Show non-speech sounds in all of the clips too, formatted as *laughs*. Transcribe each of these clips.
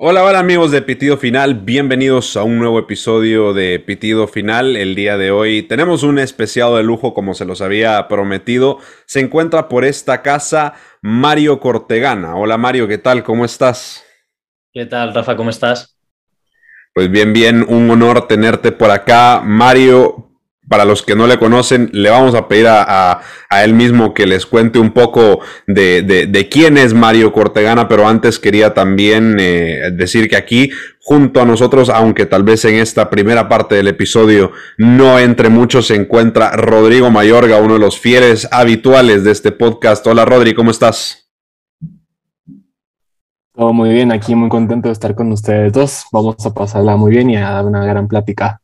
Hola, hola amigos de Pitido Final, bienvenidos a un nuevo episodio de Pitido Final. El día de hoy tenemos un especial de lujo como se los había prometido. Se encuentra por esta casa Mario Cortegana. Hola Mario, ¿qué tal? ¿Cómo estás? ¿Qué tal, Rafa? ¿Cómo estás? Pues bien, bien, un honor tenerte por acá. Mario, para los que no le conocen, le vamos a pedir a, él mismo que les cuente un poco de, quién es Mario Cortegana, pero antes quería también eh, decir que aquí, junto a nosotros, aunque tal vez en esta primera parte del episodio no entre muchos, se encuentra Rodrigo Mayorga, uno de los fieles habituales de este podcast. Hola Rodri, ¿cómo estás? Todo muy bien, aquí muy contento de estar con ustedes dos. Vamos a pasarla muy bien y a dar una gran plática.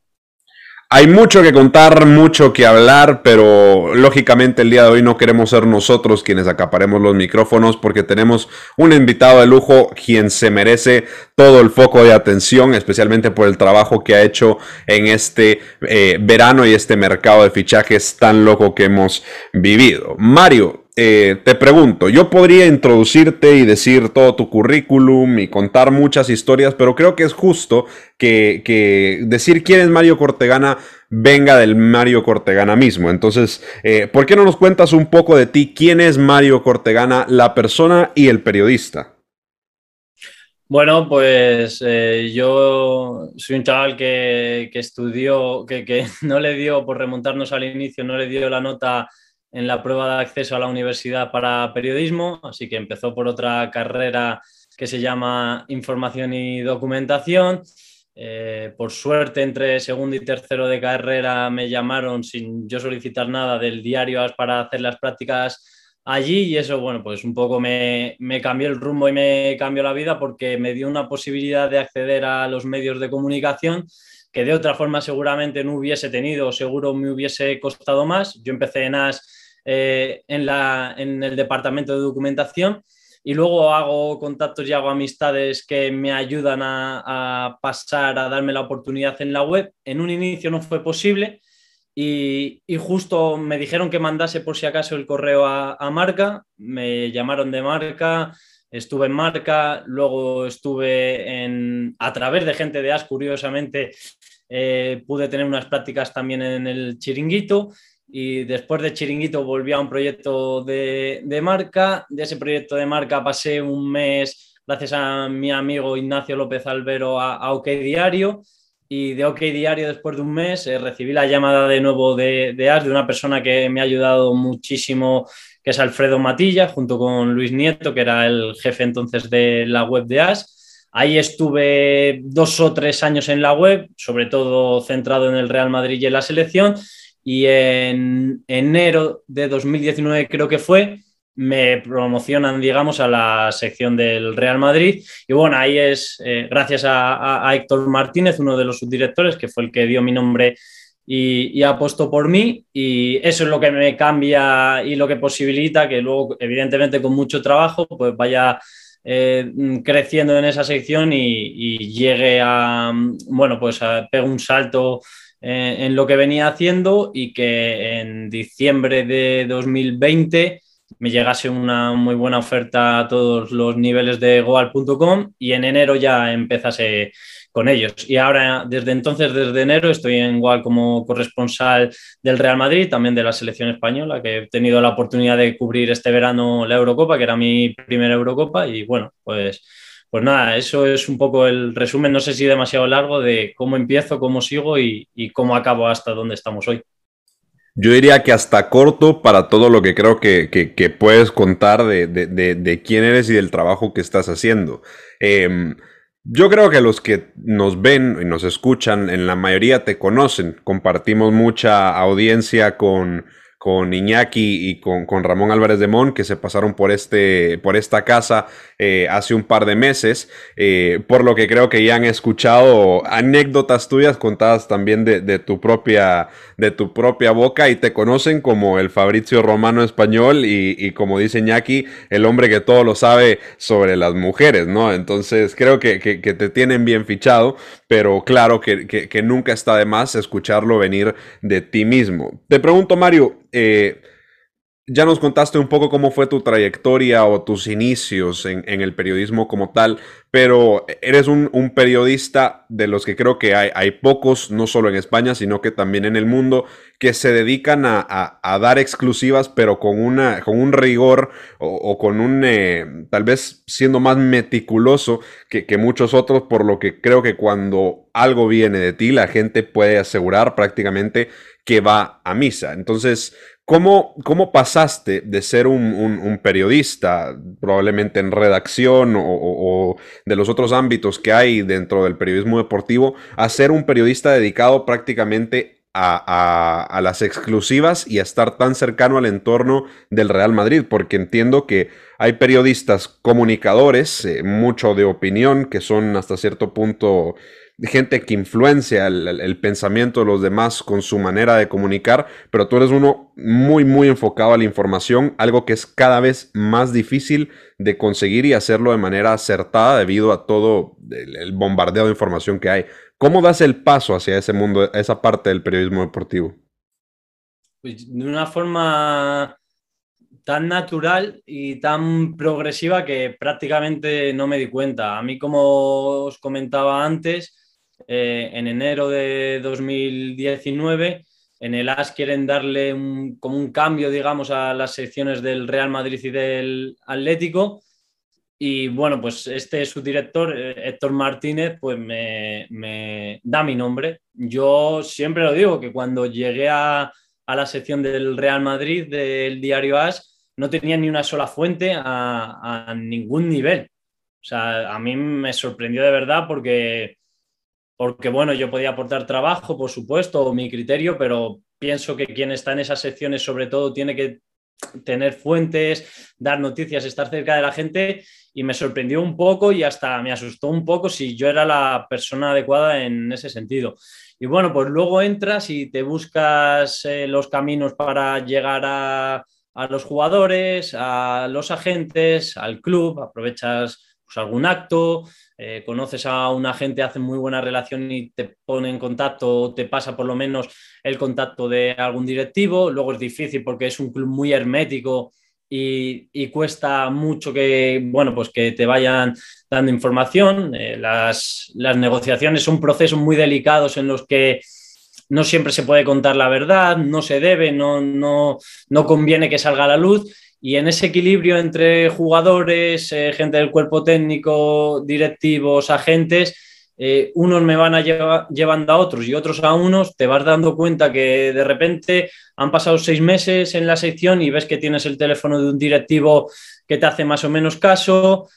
Hay mucho que contar, mucho que hablar, pero lógicamente el día de hoy no queremos ser nosotros quienes acaparemos los micrófonos porque tenemos un invitado de lujo quien se merece todo el foco de atención, especialmente por el trabajo que ha hecho en este eh, verano y este mercado de fichajes tan loco que hemos vivido. Mario, eh, te pregunto, yo podría introducirte y decir todo tu currículum y contar muchas historias, pero creo que es justo que, decir quién es Mario Cortegana venga del Mario Cortegana mismo. Entonces, eh, ¿por qué no nos cuentas un poco de ti? ¿Quién es Mario Cortegana, la persona y el periodista? Bueno, pues eh, yo soy un chaval que, que estudió, que, que *laughs* no le dio, por remontarnos al inicio, no le dio la nota en la prueba de acceso a la universidad para periodismo, así que empezó por otra carrera que se llama Información y Documentación. Eh, por suerte, entre segundo y tercero de carrera me llamaron sin yo solicitar nada del diario para hacer las prácticas allí y eso, bueno, pues un poco me, me cambió el rumbo y me cambió la vida porque me dio una posibilidad de acceder a los medios de comunicación que de otra forma seguramente no hubiese tenido, seguro me hubiese costado más. Yo empecé en AS eh, en, la, en el departamento de documentación y luego hago contactos y hago amistades que me ayudan a, pasar, a darme la oportunidad en la web. En un inicio no fue posible y, justo me dijeron que mandase por si acaso el correo a, Marca, me llamaron de Marca, estuve en Marca, luego estuve en, a través de gente de AS, curiosamente, eh, pude tener unas prácticas también en el chiringuito y después de Chiringuito volví a un proyecto de, marca. De ese proyecto de marca pasé un mes, gracias a mi amigo Ignacio López Albero, a, OK Diario. Y de OK Diario, después de un mes, eh, recibí la llamada de nuevo de, de AS, de una persona que me ha ayudado muchísimo, que es Alfredo Matilla, junto con Luis Nieto, que era el jefe entonces de la web de AS. Ahí estuve dos o tres años en la web, sobre todo centrado en el Real Madrid y en la selección y en enero de 2019 creo que fue, me promocionan, digamos, a la sección del Real Madrid. Y bueno, ahí es eh, gracias a, Héctor Martínez, uno de los subdirectores, que fue el que dio mi nombre y, apostó por mí. Y eso es lo que me cambia y lo que posibilita que luego, evidentemente, con mucho trabajo, pues vaya eh, creciendo en esa sección y, y llegue a, bueno, pues a, pegar un salto eh, en lo que venía haciendo y que en diciembre de 2020 me llegase una muy buena oferta a todos los niveles de goal.com y en enero ya empezase con ellos. Y ahora, desde entonces, desde enero, estoy en Goal como corresponsal del Real Madrid, también de la selección española, que he tenido la oportunidad de cubrir este verano la Eurocopa, que era mi primera Eurocopa, y bueno, pues pues nada, eso es un poco el resumen, no sé si demasiado largo, de cómo empiezo, cómo sigo y, cómo acabo hasta donde estamos hoy. Yo diría que hasta corto para todo lo que creo que, puedes contar de, quién eres y del trabajo que estás haciendo. Em, yo creo que los que nos ven y nos escuchan, en la mayoría te conocen. Compartimos mucha audiencia con, con Iñaki y con, con, Ramón Álvarez de Mon, que se pasaron por, este, por esta casa eh, hace un par de meses, eh, por lo que creo que ya han escuchado anécdotas tuyas contadas también de, tu propia, de tu propia boca y te conocen como el Fabrizio Romano español y, como dice Iñaki, el hombre que todo lo sabe sobre las mujeres, ¿no? Entonces creo que, te tienen bien fichado, pero claro que, que nunca está de más escucharlo venir de ti mismo. Te pregunto, Mario, eh, ya nos contaste un poco cómo fue tu trayectoria o tus inicios en, el periodismo como tal, pero eres un, periodista de los que creo que hay, hay, pocos, no solo en España, sino que también en el mundo, que se dedican a, dar exclusivas, pero con, una, con un rigor o, con un, eh, tal vez siendo más meticuloso que, que muchos otros, por lo que creo que cuando algo viene de ti, la gente puede asegurar prácticamente que va a misa. Entonces, ¿Cómo, ¿Cómo, pasaste de ser un, periodista, probablemente en redacción o, de los otros ámbitos que hay dentro del periodismo deportivo, a ser un periodista dedicado prácticamente a, las exclusivas y a estar tan cercano al entorno del Real Madrid? Porque entiendo que hay periodistas comunicadores, eh, mucho de opinión, que son hasta cierto punto gente que influencia el, pensamiento de los demás con su manera de comunicar, pero tú eres uno muy, muy enfocado a la información, algo que es cada vez más difícil de conseguir y hacerlo de manera acertada debido a todo el, bombardeo de información que hay. ¿Cómo das el paso hacia ese mundo, esa parte del periodismo deportivo? Pues de una forma tan natural y tan progresiva que prácticamente no me di cuenta. A mí, como os comentaba antes, eh, en enero de 2019. En el AS quieren darle como un cambio, digamos, a las secciones del Real Madrid y del Atlético. Y bueno, pues este subdirector, eh, Héctor Martínez, pues me, me, da mi nombre. Yo siempre lo digo, que cuando llegué a, a la sección del Real Madrid, del diario AS, no tenía ni una sola fuente a, a ningún nivel. O sea, a mí me sorprendió de verdad porque porque bueno, yo podía aportar trabajo, por supuesto, o mi criterio, pero pienso que quien está en esas secciones sobre todo tiene que tener fuentes, dar noticias, estar cerca de la gente y me sorprendió un poco y hasta me asustó un poco si yo era la persona adecuada en ese sentido. Y bueno, pues luego entras y te buscas eh, los caminos para llegar a, los jugadores, a los agentes, al club, aprovechas pues, algún acto, eh, conoces a un agente, hace muy buena relación y te pone en contacto o te pasa por lo menos el contacto de algún directivo. Luego es difícil porque es un club muy hermético y, cuesta mucho que, bueno, pues que te vayan dando información. Eh, las, las negociaciones son procesos muy delicados en los que no siempre se puede contar la verdad, no se debe, no, no, no conviene que salga a la luz y en ese equilibrio entre jugadores, eh, gente del cuerpo técnico, directivos, agentes, eh, unos me van a llevando a otros y otros a unos, te vas dando cuenta que de repente han pasado seis meses en la sección y ves que tienes el teléfono de un directivo que te hace más o menos caso,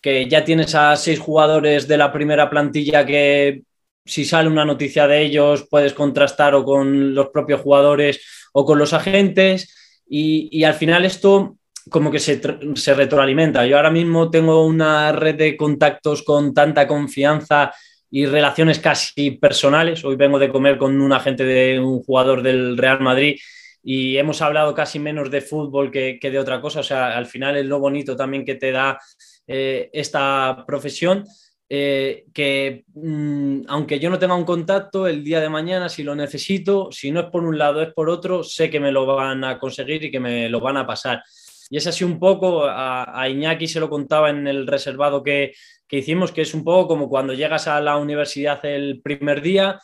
que ya tienes a seis jugadores de la primera plantilla que si sale una noticia de ellos puedes contrastar o con los propios jugadores o con los agentes y, al final esto como que se, se, retroalimenta. Yo ahora mismo tengo una red de contactos con tanta confianza y relaciones casi personales. Hoy vengo de comer con un agente de un jugador del Real Madrid y hemos hablado casi menos de fútbol que, de otra cosa. O sea, al final es lo bonito también que te da eh, esta profesión. Eh, que mm, aunque yo no tenga un contacto, el día de mañana, si lo necesito, si no es por un lado, es por otro, sé que me lo van a conseguir y que me lo van a pasar. Y es así un poco, a, Iñaki se lo contaba en el reservado que, que hicimos, que es un poco como cuando llegas a la universidad el primer día,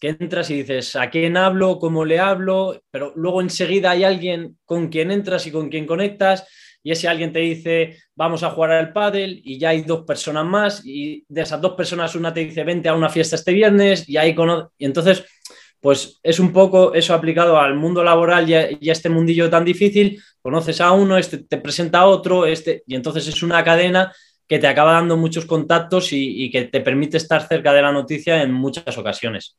que entras y dices, ¿a quién hablo? ¿Cómo le hablo? Pero luego enseguida hay alguien con quien entras y con quien conectas y ese alguien te dice, vamos a jugar al pádel y ya hay dos personas más y de esas dos personas una te dice, vente a una fiesta este viernes y ahí con... Y entonces, pues es un poco eso aplicado al mundo laboral y a, este mundillo tan difícil, conoces a uno, este te presenta a otro, este, y entonces es una cadena que te acaba dando muchos contactos y que te permite estar cerca de la noticia en muchas ocasiones.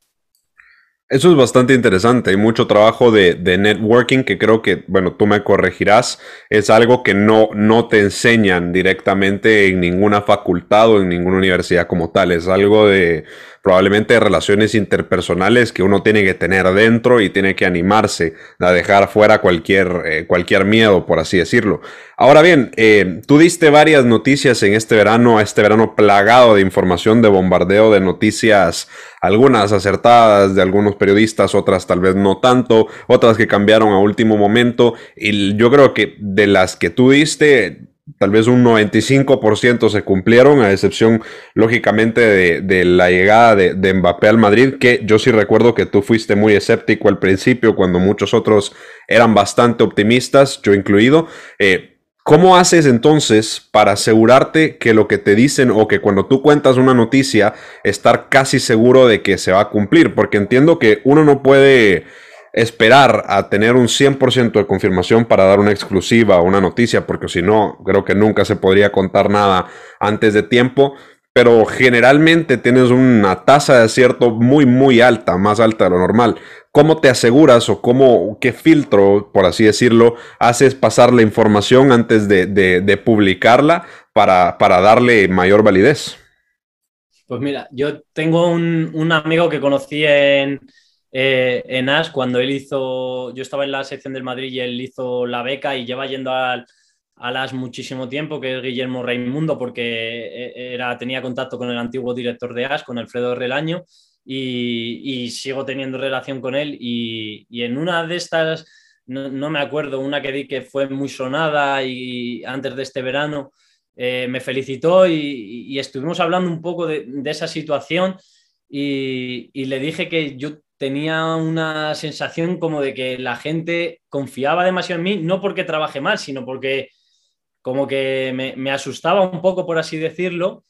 Eso es bastante interesante. Hay mucho trabajo de, networking que creo que, bueno, tú me corregirás, es algo que no, no te enseñan directamente en ninguna facultad o en ninguna universidad como tal. Es algo de, probablemente relaciones interpersonales que uno tiene que tener dentro y tiene que animarse a dejar fuera cualquier, eh, cualquier miedo, por así decirlo. Ahora bien, eh, tú diste varias noticias en este verano, este verano plagado de información, de bombardeo de noticias, algunas acertadas de algunos periodistas, otras tal vez no tanto, otras que cambiaron a último momento. Y yo creo que de las que tú diste, tal vez un 95% se cumplieron, a excepción, lógicamente, de, la llegada de, Mbappé al Madrid, que yo sí recuerdo que tú fuiste muy escéptico al principio, cuando muchos otros eran bastante optimistas, yo incluido. Eh, ¿Cómo haces entonces para asegurarte que lo que te dicen o que cuando tú cuentas una noticia, estar casi seguro de que se va a cumplir? Porque entiendo que uno no puede esperar a tener un 100% de confirmación para dar una exclusiva o una noticia, porque si no, creo que nunca se podría contar nada antes de tiempo, pero generalmente tienes una tasa de acierto muy, muy alta, más alta de lo normal. ¿Cómo te aseguras o cómo, qué filtro, por así decirlo, haces pasar la información antes de, publicarla para, para darle mayor validez? Pues mira, yo tengo un, un amigo que conocí en, eh, en AS cuando él hizo, yo estaba en la sección del Madrid y él hizo la beca y lleva yendo al, AS muchísimo tiempo, que es Guillermo Raimundo, porque eh, era, tenía contacto con el antiguo director de AS, con Alfredo Relaño, y, sigo teniendo relación con él. Y, en una de estas, no, me acuerdo, una que di que fue muy sonada y antes de este verano, eh, me felicitó y, estuvimos hablando un poco de, esa situación. Y, y, le dije que yo tenía una sensación como de que la gente confiaba demasiado en mí, no porque trabaje mal, sino porque como que me, asustaba un poco, por así decirlo,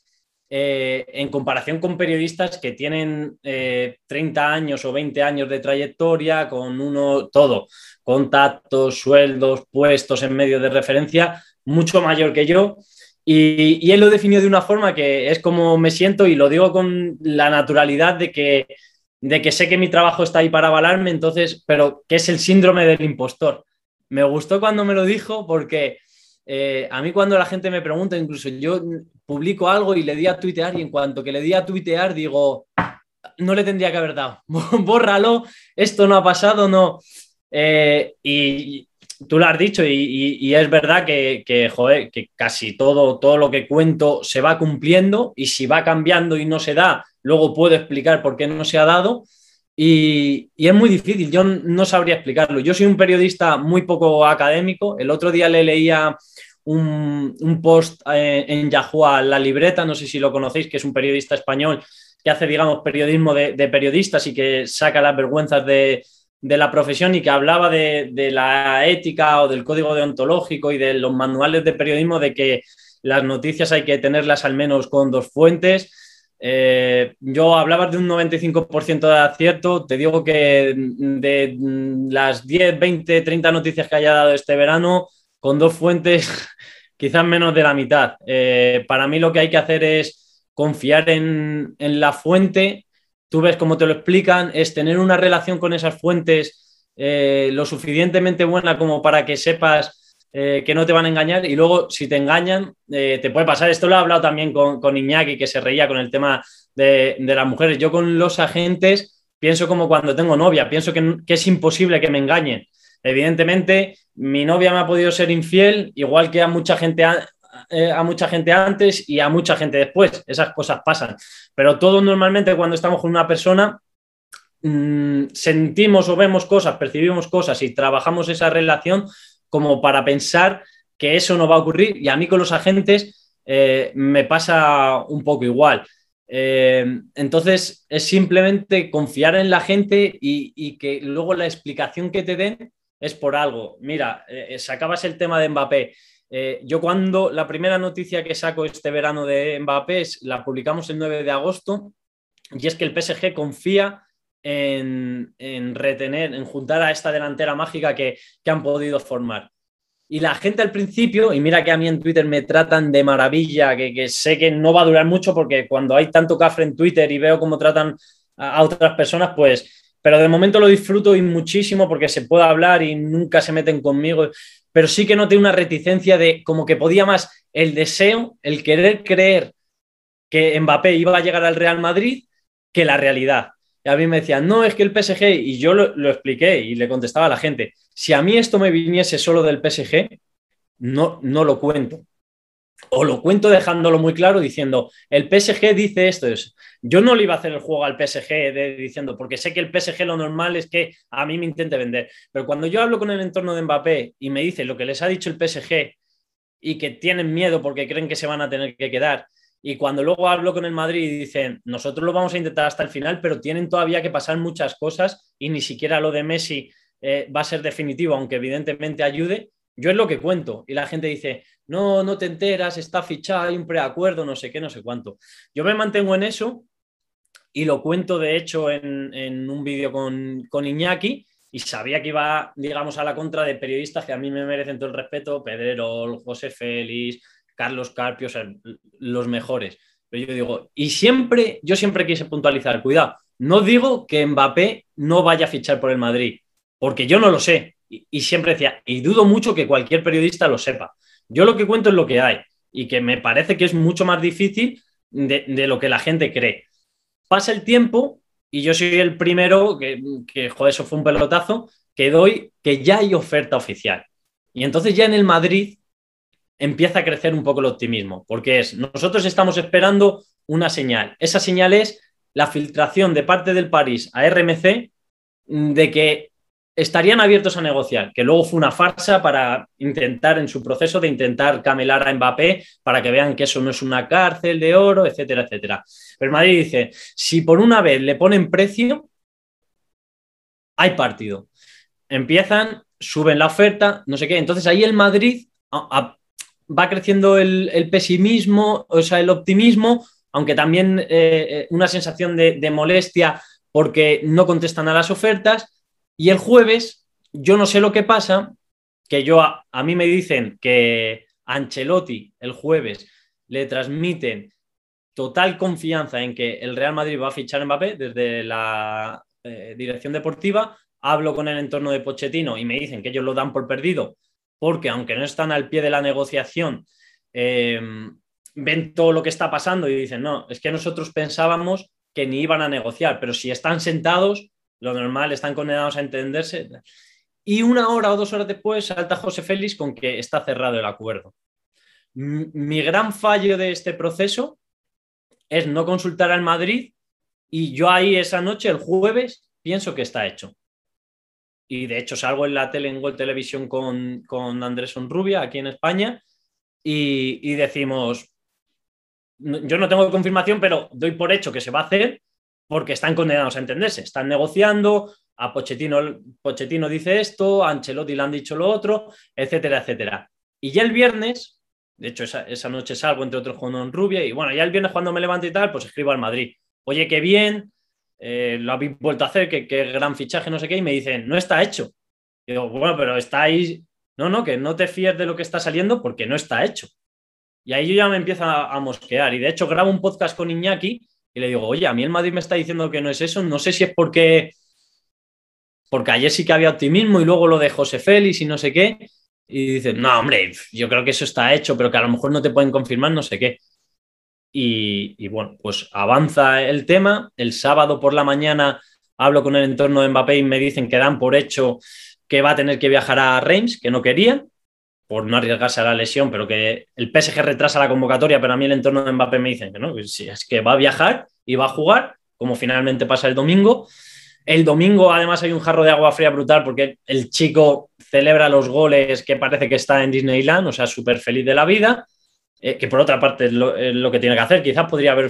eh, en comparación con periodistas que tienen 30 eh, años o 20 años de trayectoria, con uno, todo, contactos, sueldos, puestos en medio de referencia, mucho mayor que yo. Y, y él lo definió de una forma que es como me siento y lo digo con la naturalidad de que de que sé que mi trabajo está ahí para avalarme, entonces, pero ¿qué es el síndrome del impostor? Me gustó cuando me lo dijo porque eh, a mí cuando la gente me pregunta, incluso yo publico algo y le di a tuitear y en cuanto que le di a tuitear digo, no le tendría que haber dado, *laughs* bórralo, esto no ha pasado, no. Eh, y tú lo has dicho y, es verdad que, que, que casi todo, todo lo que cuento se va cumpliendo y si va cambiando y no se da, luego puedo explicar por qué no se ha dado. Y, es muy difícil, yo no sabría explicarlo. Yo soy un periodista muy poco académico. El otro día le leía un, post eh, en Yahoo a La Libreta, no sé si lo conocéis, que es un periodista español que hace, digamos, periodismo de, periodistas y que saca las vergüenzas de, la profesión y que hablaba de, de, la ética o del código deontológico y de los manuales de periodismo de que las noticias hay que tenerlas al menos con dos fuentes eh, yo hablaba de un 95% de acierto. Te digo que de las 10, 20, 30 noticias que haya dado este verano, con dos fuentes, *laughs* quizás menos de la mitad. Eh, para mí lo que hay que hacer es confiar en, la fuente. Tú ves cómo te lo explican, es tener una relación con esas fuentes eh, lo suficientemente buena como para que sepas eh, que no te van a engañar y luego si te engañan eh, te puede pasar. Esto lo he hablado también con, con Iñaki que se reía con el tema de, las mujeres. Yo con los agentes pienso como cuando tengo novia, pienso que, es imposible que me engañen. Evidentemente, mi novia me ha podido ser infiel, igual que a mucha gente eh, a mucha gente antes y a mucha gente después. Esas cosas pasan. Pero todos normalmente cuando estamos con una persona mm, sentimos o vemos cosas, percibimos cosas y trabajamos esa relación como para pensar que eso no va a ocurrir y a mí con los agentes eh, me pasa un poco igual. Eh, entonces es simplemente confiar en la gente y, que luego la explicación que te den es por algo. Mira, eh, sacabas el tema de Mbappé. yo cuando la primera noticia que saco este verano de Mbappé es, la publicamos el 9 de agosto y es que el PSG confía en, retener, en juntar a esta delantera mágica que, han podido formar. Y la gente al principio, y mira que a mí en Twitter me tratan de maravilla, que, sé que no va a durar mucho porque cuando hay tanto cafre en Twitter y veo cómo tratan a, otras personas, pues, pero de momento lo disfruto y muchísimo porque se puede hablar y nunca se meten conmigo, pero sí que noté una reticencia de como que podía más el deseo, el querer creer que Mbappé iba a llegar al Real Madrid que la realidad. Y a mí me decían, no, es que el PSG, y yo lo, lo, expliqué y le contestaba a la gente, si a mí esto me viniese solo del PSG, no, no lo cuento. O lo cuento dejándolo muy claro diciendo, el PSG dice esto. Yo no le iba a hacer el juego al PSG diciendo, porque sé que el PSG lo normal es que a mí me intente vender. Pero cuando yo hablo con el entorno de Mbappé y me dice lo que les ha dicho el PSG y que tienen miedo porque creen que se van a tener que quedar, y cuando luego hablo con el Madrid y dicen, nosotros lo vamos a intentar hasta el final, pero tienen todavía que pasar muchas cosas y ni siquiera lo de Messi eh, va a ser definitivo, aunque evidentemente ayude, yo es lo que cuento. Y la gente dice, no, no te enteras, está fichado, hay un preacuerdo, no sé qué, no sé cuánto. Yo me mantengo en eso y lo cuento, de hecho, en, un vídeo con, con, Iñaki y sabía que iba, digamos, a la contra de periodistas que a mí me merecen todo el respeto, Pedrero, José Félix, Carlos Carpio, o sea, los mejores. Pero yo digo, y siempre, yo siempre quise puntualizar, cuidado, no digo que Mbappé no vaya a fichar por el Madrid, porque yo no lo sé. y siempre decía, y dudo mucho que cualquier periodista lo sepa. Yo lo que cuento es lo que hay y que me parece que es mucho más difícil de, lo que la gente cree. Pasa el tiempo y yo soy el primero que, que, joder, eso fue un pelotazo, que doy que ya hay oferta oficial. Y entonces ya en el Madrid empieza a crecer un poco el optimismo, porque es, nosotros estamos esperando una señal. Esa señal es la filtración de parte del París a RMC de que estarían abiertos a negociar, que luego fue una farsa para intentar, en su proceso de intentar camelar a Mbappé para que vean que eso no es una cárcel de oro, etcétera, etcétera. Pero Madrid dice, si por una vez le ponen precio, hay partido. Empiezan, suben la oferta, no sé qué. Entonces ahí el Madrid va creciendo el, pesimismo, o sea, el optimismo, aunque también eh, eh, una sensación de, molestia porque no contestan a las ofertas y el jueves, yo no sé lo que pasa, que yo a, mí me dicen que Ancelotti el jueves le transmiten total confianza en que el Real Madrid va a fichar a Mbappé desde la eh, dirección deportiva. Hablo con el entorno de Pochettino y me dicen que ellos lo dan por perdido porque aunque no están al pie de la negociación, em, ven todo lo que está pasando y dicen, no, es que nosotros pensábamos que ni iban a negociar, pero si están sentados, lo normal, están condenados a entenderse. Y una hora o dos horas después salta José Félix con que está cerrado el acuerdo. Mi gran fallo de este proceso es no consultar al Madrid y yo ahí esa noche, el jueves, pienso que está hecho. Y de hecho salgo en la tele, en Gol Televisión con, con Andrés Onrubia aquí en España y, y decimos, yo no tengo confirmación, pero doy por hecho que se va a hacer porque están condenados a entenderse, están negociando, a Pochettino, Pochettino dice esto, a Ancelotti le han dicho lo otro, etcétera, etcétera. Y ya el viernes, de hecho esa, noche salgo entre otros con Rubia y bueno, ya el viernes cuando me levanto y tal, pues escribo al Madrid, oye, qué bien, eh, lo habéis vuelto a hacer, qué, gran fichaje, no sé qué, y me dicen, no está hecho. Y digo, bueno, pero está ahí, no, no, que no te fíes de lo que está saliendo porque no está hecho. Y ahí yo ya me empiezo a, mosquear. Y de hecho grabo un podcast con Iñaki y le digo, oye, a mí el Madrid me está diciendo que no es eso, no sé si es porque, porque ayer sí que había optimismo y luego lo de José Félix y no sé qué. Y dice, no, hombre, yo creo que eso está hecho, pero que a lo mejor no te pueden confirmar no sé qué. Y, bueno, pues avanza el tema. El sábado por la mañana hablo con el entorno de Mbappé y me dicen que dan por hecho que va a tener que viajar a Reims, que no quería por no arriesgarse a la lesión, pero que el PSG retrasa la convocatoria, pero a mí el entorno de Mbappé me dicen que no, si es que va a viajar y va a jugar, como finalmente pasa el domingo. El domingo además hay un jarro de agua fría brutal porque el chico celebra los goles que parece que está en Disneyland, o sea, súper feliz de la vida, eh, que por otra parte es lo, que tiene que hacer. Quizás podría haber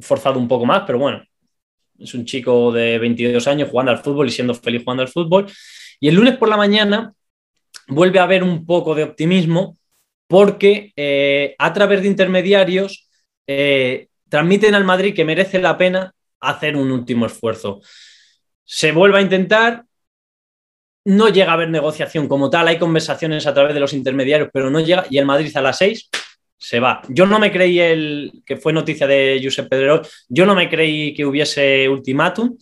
forzado un poco más, pero bueno, es un chico de 22 años jugando al fútbol y siendo feliz jugando al fútbol. Y el lunes por la mañana vuelve a haber un poco de optimismo porque eh, a través de intermediarios eh, transmiten al Madrid que merece la pena hacer un último esfuerzo. Se vuelve a intentar, no llega a haber negociación como tal, hay conversaciones a través de los intermediarios, pero no llega y el Madrid a las seis se va. Yo no me creí el que fue noticia de Josep Pedrerol, yo no me creí que hubiese ultimátum.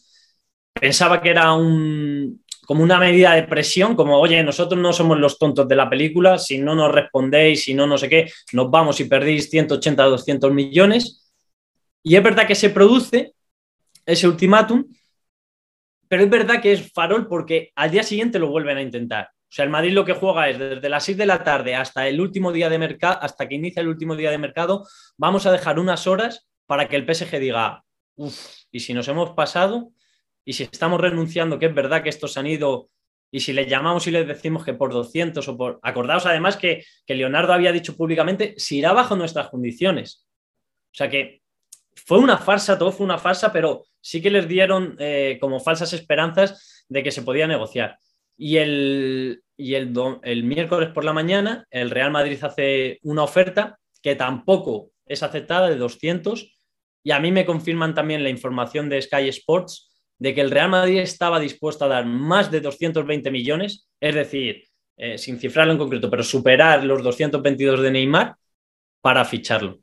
Pensaba que era un, como una medida de presión, como, oye, nosotros no somos los tontos de la película, si no nos respondéis, si no no sé qué, nos vamos y perdéis 180, 200 millones. Y es verdad que se produce, ese ultimátum, pero es verdad que es farol porque al día siguiente lo vuelven a intentar. O sea, el Madrid lo que juega es desde las 6 de la tarde hasta el último día de mercado, hasta que inicia el último día de mercado, vamos a dejar unas horas para que el PSG diga, uff, y si nos hemos pasado, y si estamos renunciando, que es verdad que estos han ido, y si le llamamos y les decimos que por 200 o por... Acordaos además que, que Leonardo había dicho públicamente, si irá bajo nuestras condiciones. O sea que fue una farsa, todo fue una farsa, pero sí que les dieron eh, como falsas esperanzas de que se podía negociar. Y, el, y el, el, miércoles por la mañana, el Real Madrid hace una oferta que tampoco es aceptada de 200. Y a mí me confirman también la información de Sky Sports de que el Real Madrid estaba dispuesto a dar más de 220 millones, es decir, eh, sin cifrarlo en concreto, pero superar los 222 de Neymar para ficharlo.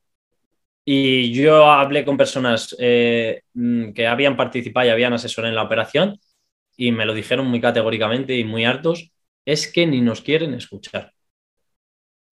Y yo hablé con personas eh, mm, que habían participado y habían asesorado en la operación y me lo dijeron muy categóricamente y muy hartos, es que ni nos quieren escuchar.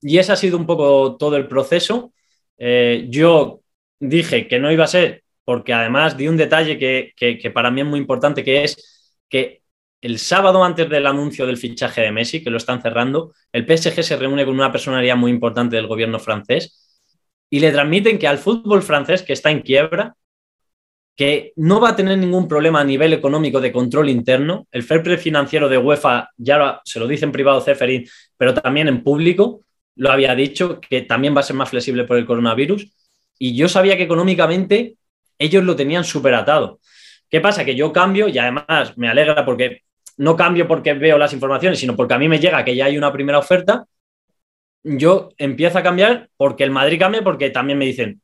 Y ese ha sido un poco todo el proceso. Eh, yo dije que no iba a ser, porque además di un detalle que, que, para mí es muy importante, que es que el sábado antes del anuncio del fichaje de Messi, que lo están cerrando, el PSG se reúne con una personalidad muy importante del gobierno francés y le transmiten que al fútbol francés, que está en quiebra, que no va a tener ningún problema a nivel económico de control interno. El fair financiero de UEFA ya se lo dice en privado Ceferín, pero también en público lo había dicho, que también va a ser más flexible por el coronavirus. Y yo sabía que económicamente ellos lo tenían súper atado. ¿Qué pasa? Que yo cambio y además me alegra porque no cambio porque veo las informaciones, sino porque a mí me llega que ya hay una primera oferta yo empiezo a cambiar porque el Madrid cambia, porque también me dicen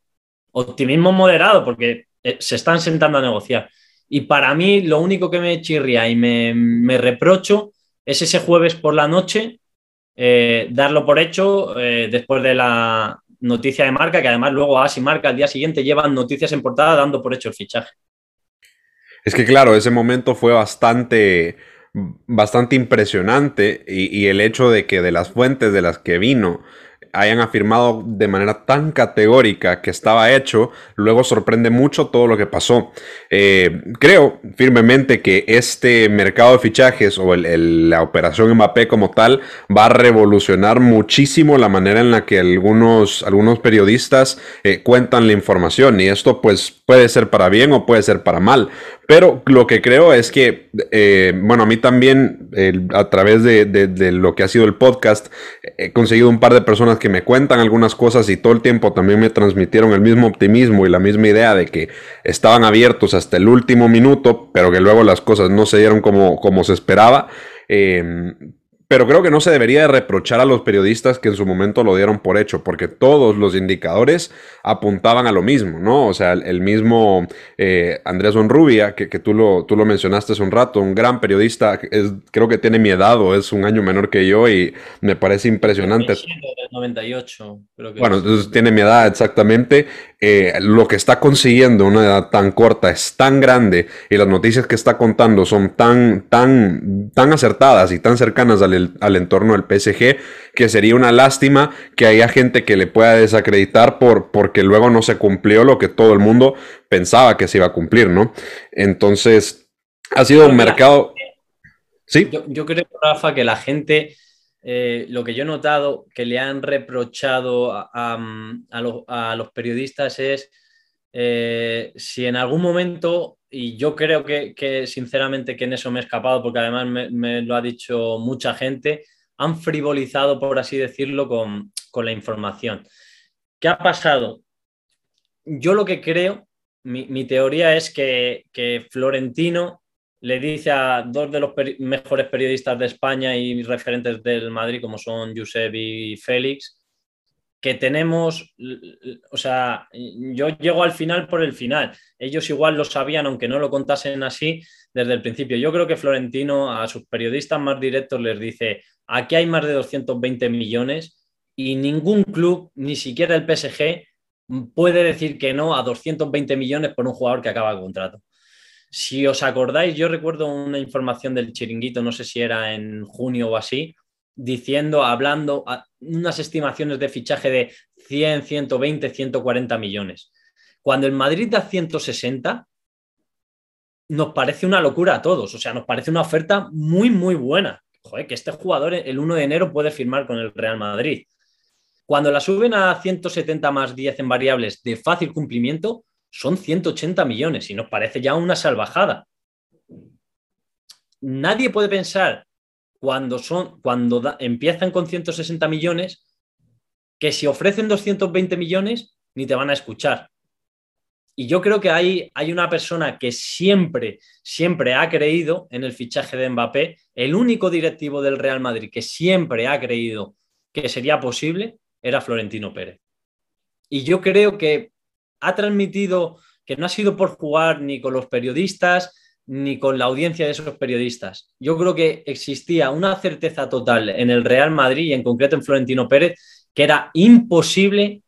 optimismo moderado, porque eh, se están sentando a negociar. Y para mí lo único que me chirría y me, reprocho es ese jueves por la noche eh, darlo por hecho eh, después de la noticia de marca, que además luego As y Marca al día siguiente llevan noticias en portada dando por hecho el fichaje. Es que claro, ese momento fue bastante bastante impresionante y, el hecho de que de las fuentes de las que vino hayan afirmado de manera tan categórica que estaba hecho, luego sorprende mucho todo lo que pasó. Eh, creo firmemente que este mercado de fichajes o la operación Mbappé como tal va a revolucionar muchísimo la manera en la que algunos, algunos periodistas eh, cuentan la información y esto pues puede ser para bien o puede ser para mal. Pero lo que creo es que, eh, bueno, a mí también, a través de, lo que ha sido el podcast, he conseguido un par de personas que me cuentan algunas cosas y todo el tiempo también me transmitieron el mismo optimismo y la misma idea de que estaban abiertos hasta el último minuto, pero que luego las cosas no se dieron como, como se esperaba. Eh, pero creo que no se debería de reprochar a los periodistas que en su momento lo dieron por hecho, porque todos los indicadores apuntaban a lo mismo, ¿no? O sea, el, mismo eh, Andrés Onrubia, que, que, tú, lo, tú lo mencionaste hace un rato, un gran periodista, es, creo que tiene mi edad o es un año menor que yo y me parece impresionante. 98, creo que bueno, entonces tiene mi edad exactamente. Eh, lo que está consiguiendo una edad tan corta es tan grande y las noticias que está contando son tan, tan, tan acertadas y tan cercanas al al entorno del PSG, que sería una lástima que haya gente que le pueda desacreditar por, porque luego no se cumplió lo que todo el mundo pensaba que se iba a cumplir, ¿no? Entonces, ha sido un mercado... Sí. Yo, creo, Rafa, que la gente, eh, lo que yo he notado que le han reprochado a, los, periodistas es eh, si en algún momento y yo creo que, sinceramente que en eso me he escapado porque además me, lo ha dicho mucha gente, han frivolizado, por así decirlo, con, la información. ¿Qué ha pasado? Yo lo que creo, mi, teoría es que, que, Florentino le dice a dos de los mejores periodistas de España y referentes del Madrid, como son Josep y Félix, que tenemos, o sea, yo llego al final por el final. Ellos igual lo sabían, aunque no lo contasen así desde el principio. Yo creo que Florentino a sus periodistas más directos les dice, aquí hay más de 220 millones y ningún club, ni siquiera el PSG, puede decir que no a 220 millones por un jugador que acaba el contrato. Si os acordáis, yo recuerdo una información del chiringuito, no sé si era en junio o así, diciendo, hablando, unas estimaciones de fichaje de 100, 120, 140 millones. Cuando el Madrid da 160, nos parece una locura a todos, o sea, nos parece una oferta muy, muy buena. Joder, que este jugador el 1 de enero puede firmar con el Real Madrid. Cuando la suben a 170 más 10 en variables de fácil cumplimiento, son 180 millones y nos parece ya una salvajada. Nadie puede pensar cuando, son, cuando empiezan con 160 millones que si ofrecen 220 millones ni te van a escuchar. Y yo creo que hay, hay una persona que siempre, siempre ha creído en el fichaje de Mbappé, el único directivo del Real Madrid que siempre ha creído que sería posible era Florentino Pérez. Y yo creo que ha transmitido que no ha sido por jugar ni con los periodistas ni con la audiencia de esos periodistas. Yo creo que existía una certeza total en el Real Madrid y en concreto en Florentino Pérez que era imposible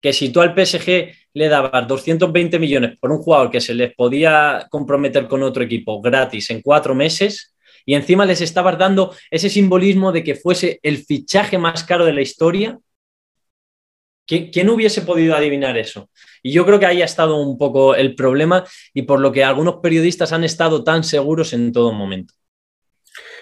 que si tú al PSG le dabas 220 millones por un jugador que se les podía comprometer con otro equipo gratis en cuatro meses y encima les estabas dando ese simbolismo de que fuese el fichaje más caro de la historia, ¿quién hubiese podido adivinar eso? Y yo creo que ahí ha estado un poco el problema y por lo que algunos periodistas han estado tan seguros en todo momento.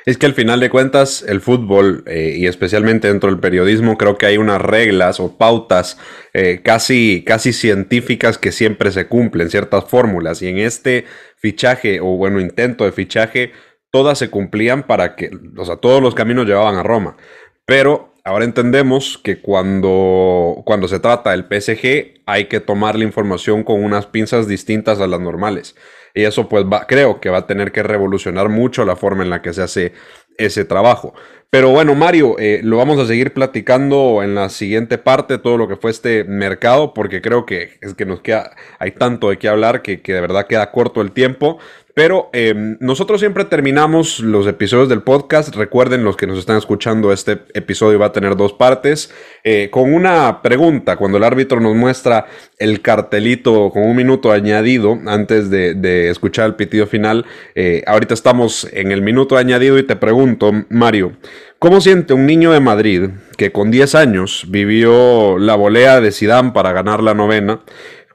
Es que al final de cuentas, el fútbol, eh, y especialmente dentro del periodismo, creo que hay unas reglas o pautas eh, casi, casi científicas que siempre se cumplen, ciertas fórmulas. Y en este fichaje, o bueno, intento de fichaje, todas se cumplían para que, o sea, todos los caminos llevaban a Roma. Pero ahora entendemos que cuando, cuando se trata del PSG hay que tomar la información con unas pinzas distintas a las normales. Y eso pues va, creo que va a tener que revolucionar mucho la forma en la que se hace ese trabajo. Pero bueno, Mario, eh, lo vamos a seguir platicando en la siguiente parte, todo lo que fue este mercado, porque creo que es que nos queda, hay tanto de qué hablar que, que de verdad queda corto el tiempo. Pero em, nosotros siempre terminamos los episodios del podcast. Recuerden, los que nos están escuchando, este episodio va a tener dos partes. Eh, con una pregunta, cuando el árbitro nos muestra el cartelito con un minuto añadido antes de, escuchar el pitido final. Eh, ahorita estamos en el minuto añadido y te pregunto, Mario, ¿cómo siente un niño de Madrid que con 10 años vivió la volea de Sidán para ganar la novena?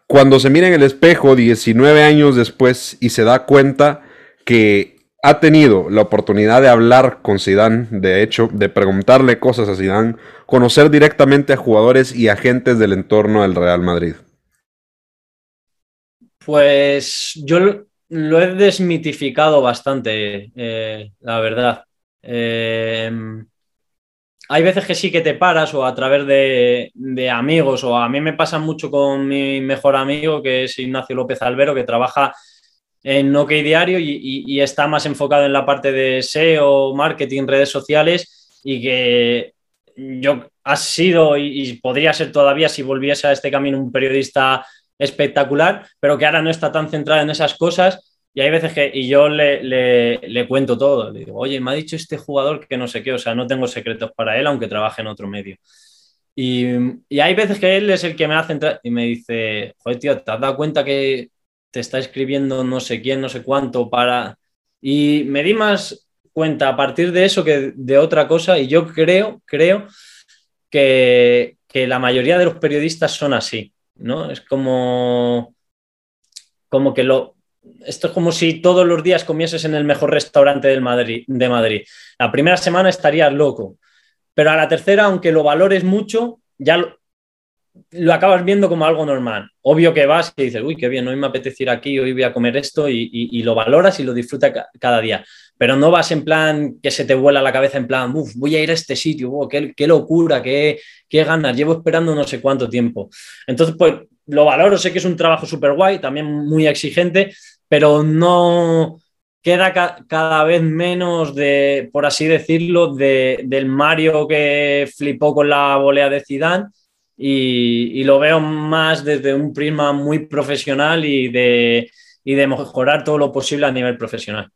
Cuando se mira en el espejo 19 años después y se da cuenta que ha tenido la oportunidad de hablar con Zidane, de hecho, de preguntarle cosas a Zidane, conocer directamente a jugadores y agentes del entorno del Real Madrid. Pues yo lo he desmitificado bastante, eh, la verdad. Eh, hay veces que sí que te paras o a través de, amigos o a mí me pasa mucho con mi mejor amigo que es Ignacio López Albero que trabaja en OK Diario y, está más enfocado en la parte de SEO, marketing, redes sociales y que yo ha sido y, podría ser todavía si volviese a este camino un periodista espectacular, pero que ahora no está tan centrado en esas cosas y hay veces que, y yo le, le, cuento todo, le digo, oye, me ha dicho este jugador que no sé qué, o sea, no tengo secretos para él, aunque trabaje en otro medio. Y, y hay veces que él es el que me hace entrar y me dice, joder, tío, ¿te has dado cuenta que te está escribiendo no sé quién, no sé cuánto para... Y me di más cuenta a partir de eso que de otra cosa y yo creo, creo que, que la mayoría de los periodistas son así, ¿no? Es como, como que lo, esto es como si todos los días comieses en el mejor restaurante del Madrid, de Madrid. La primera semana estarías loco, pero a la tercera, aunque lo valores mucho, ya lo, acabas viendo como algo normal. Obvio que vas y dices, uy, qué bien, hoy me apetece ir aquí, hoy voy a comer esto y, lo valoras y lo disfrutas cada día. Pero no vas en plan que se te vuela la cabeza en plan, uff, voy a ir a este sitio, qué, qué, locura, qué, qué ganas, llevo esperando no sé cuánto tiempo. Entonces, pues lo valoro, sé que es un trabajo súper guay, también muy exigente, pero no queda cada vez menos de, por así decirlo, de, del Mario que flipó con la volea de Zidane y, lo veo más desde un prisma muy profesional y de, y de mejorar todo lo posible a nivel profesional.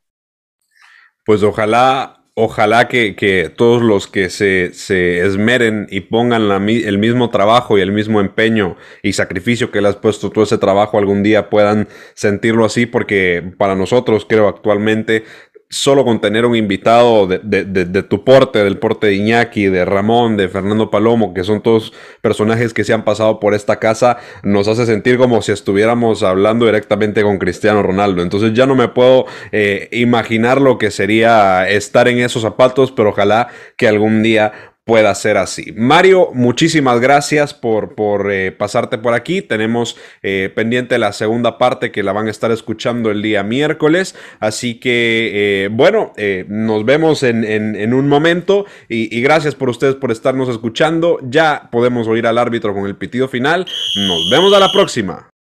Pues ojalá ojalá que, todos los que se, esmeren y pongan el mismo trabajo y el mismo empeño y sacrificio que le has puesto tú ese trabajo algún día puedan sentirlo así, porque para nosotros creo actualmente solo con tener un invitado de, tu porte, del porte de Iñaki, de Ramón, de Fernando Palomo, que son todos personajes que se han pasado por esta casa, nos hace sentir como si estuviéramos hablando directamente con Cristiano Ronaldo. Entonces ya no me puedo eh, imaginar lo que sería estar en esos zapatos, pero ojalá que algún día pueda ser así. Mario, muchísimas gracias por, por eh, pasarte por aquí. Tenemos eh, pendiente la segunda parte que la van a estar escuchando el día miércoles. Así que, eh, bueno, nos vemos en, un momento y, y, gracias por ustedes por estarnos escuchando. Ya podemos oír al árbitro con el pitido final. Nos vemos a la próxima.